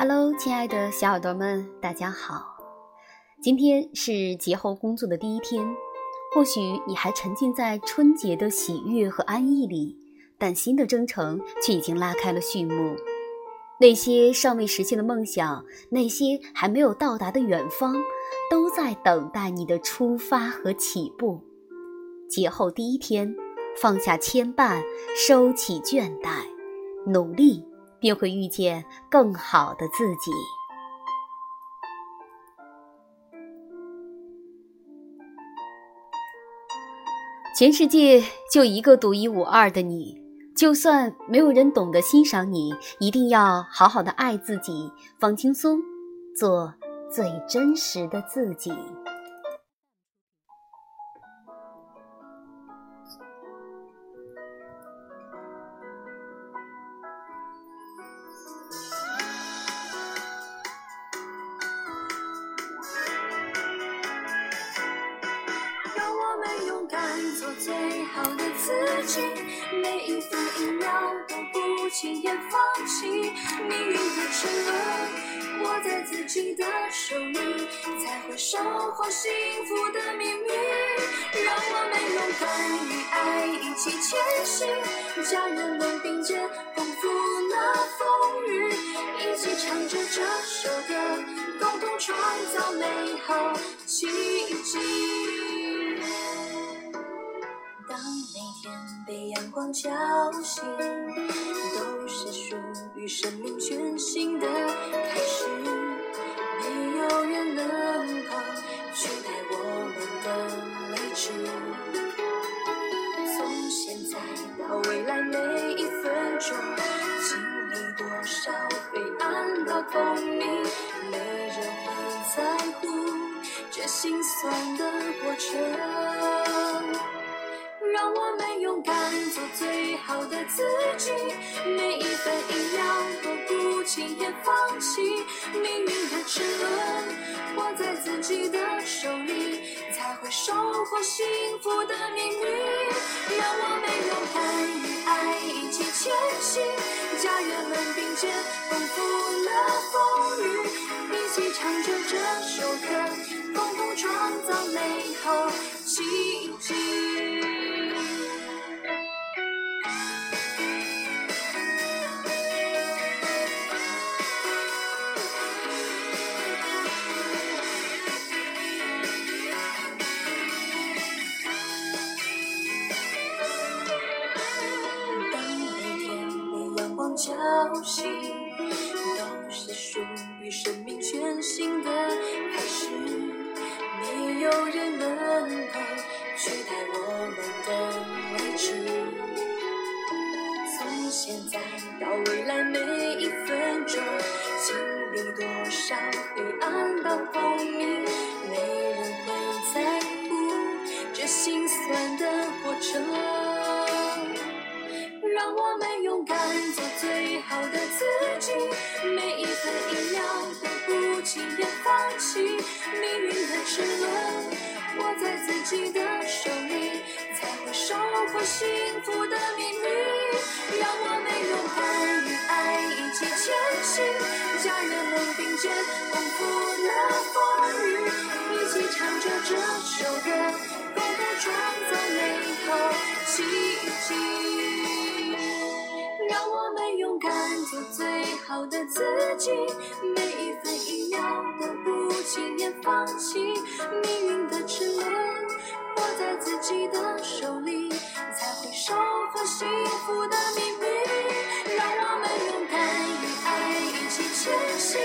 Hello，亲爱的小耳朵们，大家好！今天是节后工作的第一天，或许你还沉浸在春节的喜悦和安逸里，但新的征程却已经拉开了序幕。那些尚未实现的梦想，那些还没有到达的远方，都在等待你的出发和起步。节后第一天，放下牵绊，收起倦怠，努力，便会遇见更好的自己。全世界就一个独一无二的你。就算没有人懂得欣赏你，一定要好好的爱自己，放轻松，做最真实的自己。好的自己，每一分一秒都不轻言放弃。命运的齿轮握在自己的手里，才会收获幸福的秘密。让我们勇敢与爱一起前行，家人们并肩共赴那风雨，一起唱着这首歌，共同创造美好奇迹。被阳光叫醒，都是属于生命全新的开始。没有人能够取代我们的位置。从现在到未来每一分钟，经历多少黑暗到光明，没人会在乎这心酸的过程。让我们勇敢做最好的自己，每一分一秒都不轻言放弃。命运的齿轮握在自己的手里，才会收获幸福的秘密。让我们勇敢与爱一起前行，家人们并肩共赴了风雨，一起唱着这首歌，共同创造美好叫醒，都是属于生命全新的开始。没有人能够取代我们的位置。从现在到未来每一分钟，经历多少黑暗到光明，没人会在乎这心酸的过程。让我们勇敢做最好的自己，每一分一秒都不轻言放弃。命运的齿轮握在自己的手里，才会收获幸福的秘密。让我们勇敢与爱一起前行，家人们并肩共赴那风雨，好的自己，每一分一秒都不轻言放弃。命运的齿轮握在自己的手里，才会收获幸福的秘密。让我们勇敢与爱一起前行，